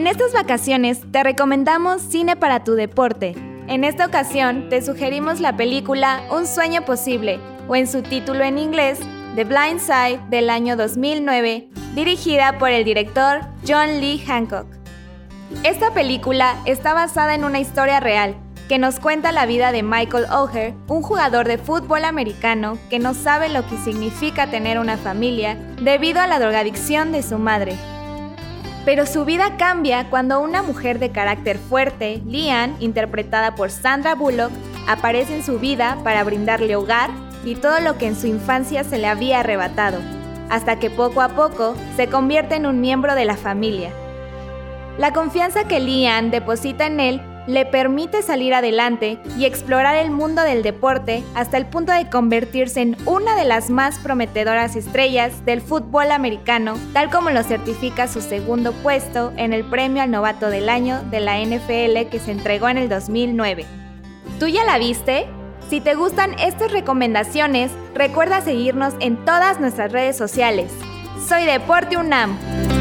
En estas vacaciones te recomendamos Cine para tu deporte. En esta ocasión te sugerimos la película Un sueño posible, o en su título en inglés, The Blind Side del año 2009, dirigida por el director John Lee Hancock. Esta película está basada en una historia real que nos cuenta la vida de Michael O'Hare, un jugador de fútbol americano que no sabe lo que significa tener una familia debido a la drogadicción de su madre. Pero su vida cambia cuando una mujer de carácter fuerte, Lian, interpretada por Sandra Bullock, aparece en su vida para brindarle hogar y todo lo que en su infancia se le había arrebatado, hasta que poco a poco se convierte en un miembro de la familia. La confianza que Lian deposita en él le permite salir adelante y explorar el mundo del deporte hasta el punto de convertirse en una de las más prometedoras estrellas del fútbol americano, tal como lo certifica su segundo puesto en el premio al novato del año de la NFL que se entregó en el 2009. ¿Tú ya la viste? Si te gustan estas recomendaciones, recuerda seguirnos en todas nuestras redes sociales. Soy Deporte UNAM.